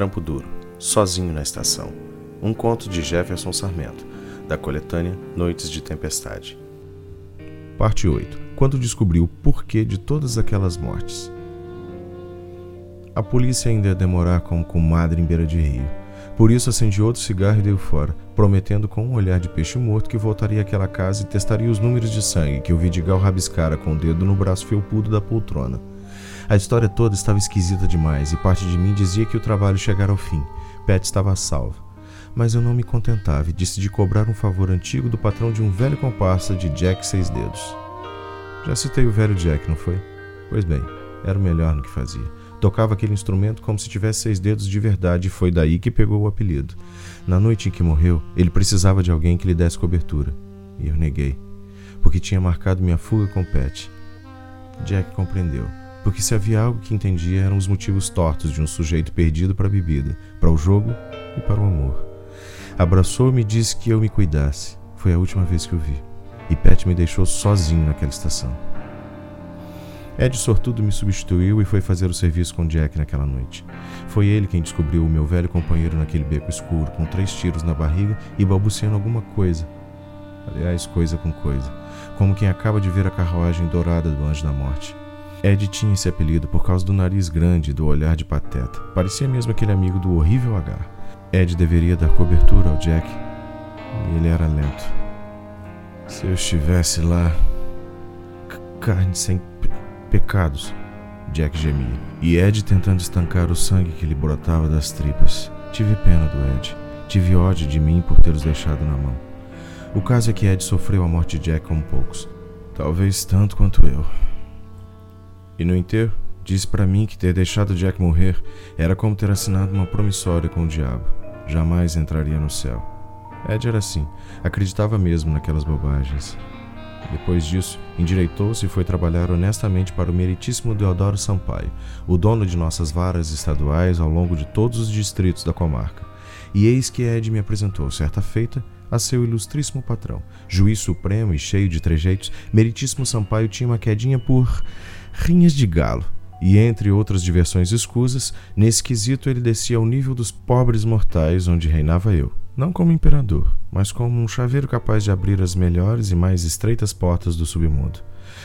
Trampo Duro, Sozinho na Estação. Um conto de Jefferson Sarmento, da coletânea Noites de Tempestade. Parte 8. Quando descobriu o porquê de todas aquelas mortes. A polícia ainda ia demorar como comadre em beira de rio. Por isso acendi outro cigarro e dei fora, prometendo com um olhar de peixe morto que voltaria àquela casa e testaria os números de sangue que o Vidigal rabiscara com o dedo no braço felpudo da poltrona. A história toda estava esquisita demais e parte de mim dizia que o trabalho chegara ao fim. Pet estava salva. Mas eu não me contentava e decidi cobrar um favor antigo do patrão de um velho comparsa de Jack Seis Dedos. Já citei o velho Jack, não foi? Pois bem, era o melhor no que fazia. Tocava aquele instrumento como se tivesse seis dedos de verdade e foi daí que pegou o apelido. Na noite em que morreu, ele precisava de alguém que lhe desse cobertura. E eu neguei, porque tinha marcado minha fuga com Pet. Jack compreendeu porque se havia algo que entendia eram os motivos tortos de um sujeito perdido para a bebida, para o jogo e para o amor. Abraçou-me e disse que eu me cuidasse. Foi a última vez que o vi. E Pet me deixou sozinho naquela estação. Ed Sortudo me substituiu e foi fazer o serviço com Jack naquela noite. Foi ele quem descobriu o meu velho companheiro naquele beco escuro, com três tiros na barriga e balbuciando alguma coisa. Aliás, coisa com coisa. Como quem acaba de ver a carruagem dourada do Anjo da Morte. Ed tinha esse apelido por causa do nariz grande e do olhar de pateta. Parecia mesmo aquele amigo do horrível H. Ed deveria dar cobertura ao Jack. E ele era lento. Se eu estivesse lá. Carne sem pecados. Jack gemia. E Ed tentando estancar o sangue que lhe brotava das tripas. Tive pena do Ed. Tive ódio de mim por tê-los deixado na mão. O caso é que Ed sofreu a morte de Jack como poucos. Talvez tanto quanto eu. E no enterro, disse para mim que ter deixado Jack morrer era como ter assinado uma promissória com o diabo. Jamais entraria no céu. Ed era assim, acreditava mesmo naquelas bobagens. Depois disso, endireitou-se e foi trabalhar honestamente para o meritíssimo Deodoro Sampaio, o dono de nossas varas estaduais ao longo de todos os distritos da comarca. E eis que Ed me apresentou, certa feita, a seu ilustríssimo patrão. Juiz supremo e cheio de trejeitos, meritíssimo Sampaio tinha uma quedinha por rinhas de galo, e entre outras diversões escusas, nesse quesito ele descia ao nível dos pobres mortais onde reinava eu, não como imperador, mas como um chaveiro capaz de abrir as melhores e mais estreitas portas do submundo.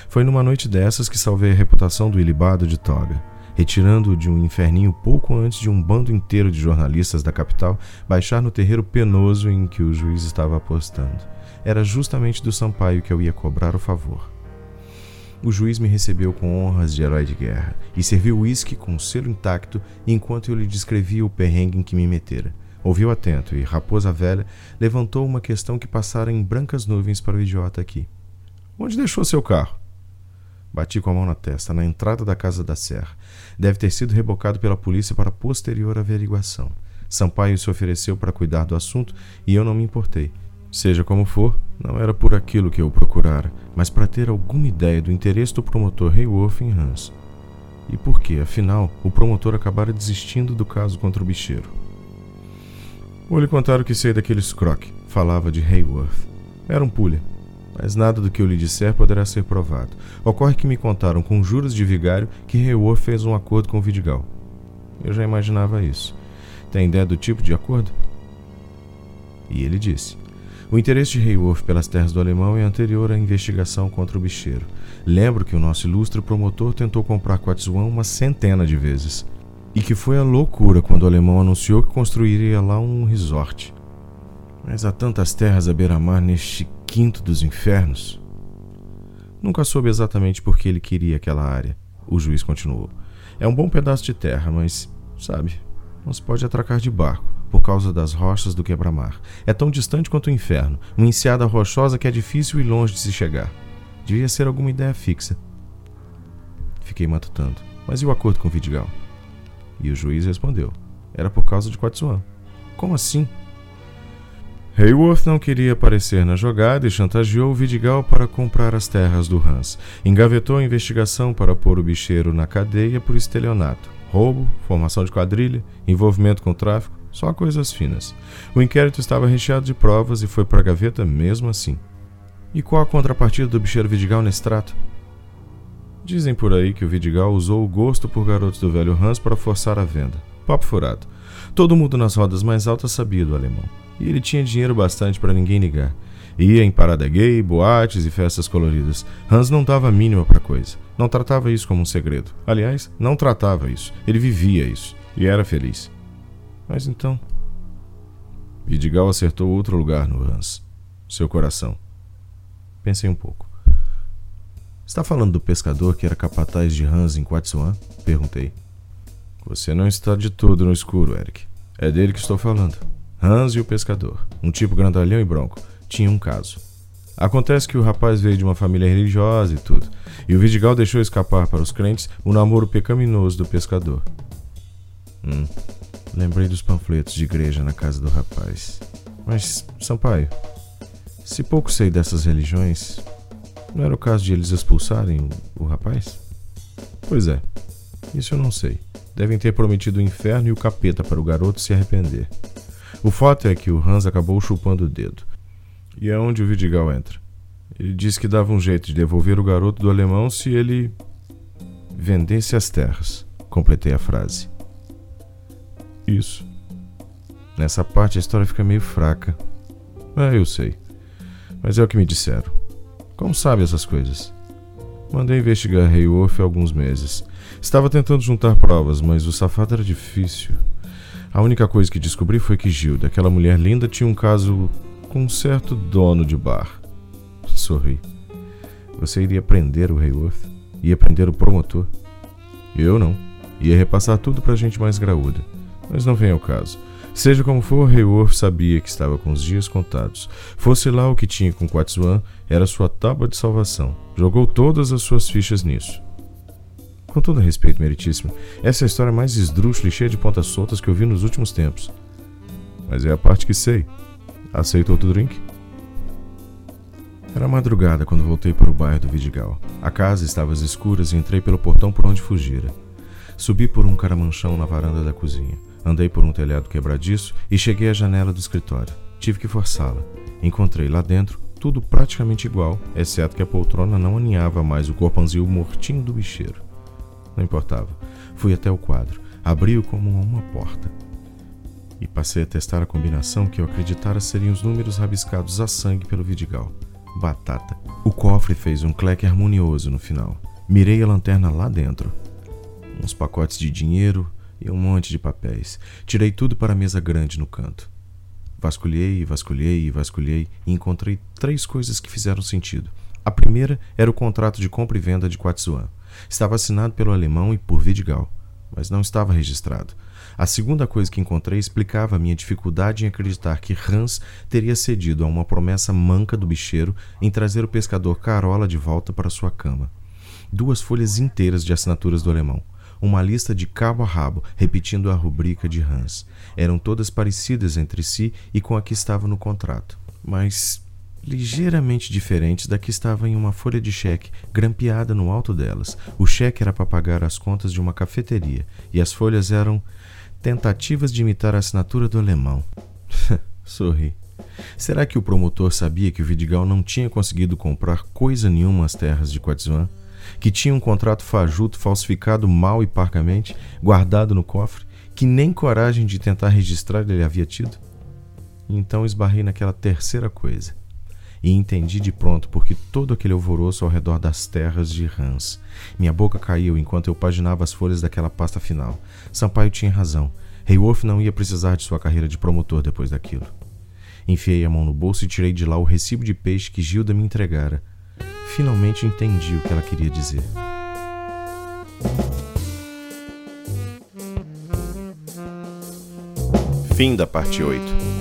Foi numa noite dessas que salvei a reputação do ilibado de toga, retirando-o de um inferninho pouco antes de um bando inteiro de jornalistas da capital baixar no terreiro penoso em que o juiz estava apostando. Era justamente do Sampaio que eu ia cobrar o favor. O juiz me recebeu com honras de herói de guerra e serviu uísque com o selo intacto enquanto eu lhe descrevia o perrengue em que me metera. Ouviu atento e Raposa Velha levantou uma questão que passara em brancas nuvens para o idiota aqui. Onde deixou seu carro? Bati com a mão na testa, na entrada da casa da Serra. Deve ter sido rebocado pela polícia para posterior averiguação. Sampaio se ofereceu para cuidar do assunto e eu não me importei. Seja como for, não era por aquilo que eu procurara, mas para ter alguma ideia do interesse do promotor Hayworth em Hans. E por que, afinal, o promotor acabara desistindo do caso contra o bicheiro. Vou lhe contar o que sei daquele Scrock, falava de Hayworth. Era um pulha, mas nada do que eu lhe disser poderá ser provado. Ocorre que me contaram com juros de vigário que Hayworth fez um acordo com o Vidigal. Eu já imaginava isso. Tem ideia do tipo de acordo? E ele disse: o interesse de Hayworth pelas terras do alemão é anterior à investigação contra o bicheiro. Lembro que o nosso ilustre promotor tentou comprar Quatzuan uma centena de vezes. E que foi a loucura quando o alemão anunciou que construiria lá um resort. Mas há tantas terras à beira-mar neste quinto dos infernos. Nunca soube exatamente por que ele queria aquela área. O juiz continuou. É um bom pedaço de terra, mas, sabe, não se pode atracar de barco por causa das rochas do quebra-mar. É tão distante quanto o inferno, uma enseada rochosa que é difícil e longe de se chegar. Devia ser alguma ideia fixa. Fiquei matutando. Mas e o acordo com Vidigal? E o juiz respondeu: Era por causa de Quatsuan. Como assim? Hayworth não queria aparecer na jogada e chantageou Vidigal para comprar as terras do Hans. Engavetou a investigação para pôr o bicheiro na cadeia por estelionato, roubo, formação de quadrilha, envolvimento com tráfico só coisas finas. O inquérito estava recheado de provas e foi para a gaveta mesmo assim. E qual a contrapartida do bicheiro Vidigal nesse trato? Dizem por aí que o Vidigal usou o gosto por garotos do velho Hans para forçar a venda. Papo furado. Todo mundo nas rodas mais altas sabia do alemão. E ele tinha dinheiro bastante para ninguém ligar. Ia em parada gay, boates e festas coloridas. Hans não dava a mínima para coisa. Não tratava isso como um segredo. Aliás, não tratava isso. Ele vivia isso. E era feliz. Mas então. Vidigal acertou outro lugar no Hans. Seu coração. Pensei um pouco. Está falando do pescador que era capataz de Hans em Quatsuan? Perguntei. Você não está de todo no escuro, Eric. É dele que estou falando. Hans e o pescador, um tipo grandalhão e bronco, tinham um caso. Acontece que o rapaz veio de uma família religiosa e tudo, e o Vidigal deixou escapar para os crentes o namoro pecaminoso do pescador. Hum, lembrei dos panfletos de igreja na casa do rapaz. Mas, Sampaio, se pouco sei dessas religiões, não era o caso de eles expulsarem o, rapaz? Pois é, isso eu não sei. Devem ter prometido o inferno e o capeta para o garoto se arrepender. O fato é que o Hans acabou chupando o dedo. E é onde o Vidigal entra. Ele disse que dava um jeito de devolver o garoto do alemão se ele vendesse as terras. Completei a frase. Isso. Nessa parte a história fica meio fraca. É, eu sei. Mas é o que me disseram. Como sabe essas coisas? Mandei investigar Hayworth há alguns meses. Estava tentando juntar provas, mas o safado era difícil. A única coisa que descobri foi que Gilda, aquela mulher linda, tinha um caso com um certo dono de bar. Sorri. Você iria prender o Hayworth? Ia prender o promotor? Eu não. Ia repassar tudo pra gente mais graúda. Mas não vem ao caso. Seja como for, Hayworth sabia que estava com os dias contados. Fosse lá o que tinha com Quatsuan, era sua tábua de salvação. Jogou todas as suas fichas nisso. Com todo respeito, meritíssimo, essa é a história mais esdrúxula e cheia de pontas soltas que eu vi nos últimos tempos. Mas é a parte que sei. Aceita outro drink? Era madrugada quando voltei para o bairro do Vidigal. A casa estava às escuras e entrei pelo portão por onde fugira. Subi por um caramanchão na varanda da cozinha. Andei por um telhado quebradiço e cheguei à janela do escritório. Tive que forçá-la. Encontrei lá dentro tudo praticamente igual, exceto que a poltrona não aninhava mais o corpanzil mortinho do bicheiro. Não importava. Fui até o quadro, abri-o como uma porta. E passei a testar a combinação que eu acreditara seriam os números rabiscados a sangue pelo Vidigal. Batata. O cofre fez um cleque harmonioso no final. Mirei a lanterna lá dentro. Uns pacotes de dinheiro, e um monte de papéis. Tirei tudo para a mesa grande no canto. Vasculhei, vasculhei, vasculhei e encontrei três coisas que fizeram sentido. A primeira era o contrato de compra e venda de Quatsuan. Estava assinado pelo alemão e por Vidigal, mas não estava registrado. A segunda coisa que encontrei explicava minha dificuldade em acreditar que Hans teria cedido a uma promessa manca do bicheiro em trazer o pescador Carola de volta para sua cama. Duas folhas inteiras de assinaturas do alemão uma lista de cabo a rabo, repetindo a rubrica de Hans. Eram todas parecidas entre si e com a que estava no contrato, mas ligeiramente diferentes da que estava em uma folha de cheque grampeada no alto delas. O cheque era para pagar as contas de uma cafeteria e as folhas eram tentativas de imitar a assinatura do alemão. Sorri. Será que o promotor sabia que o Vidigal não tinha conseguido comprar coisa nenhuma às terras de Quatzuan? Que tinha um contrato fajuto falsificado mal e parcamente, guardado no cofre, que nem coragem de tentar registrar ele havia tido? então esbarrei naquela terceira coisa. E entendi de pronto porque todo aquele alvoroço ao redor das terras de Hans. Minha boca caiu enquanto eu paginava as folhas daquela pasta final. Sampaio tinha razão. Hayworth não ia precisar de sua carreira de promotor depois daquilo. Enfiei a mão no bolso e tirei de lá o recibo de peixe que Gilda me entregara finalmente entendi o que ela queria dizer. Fim da parte 8.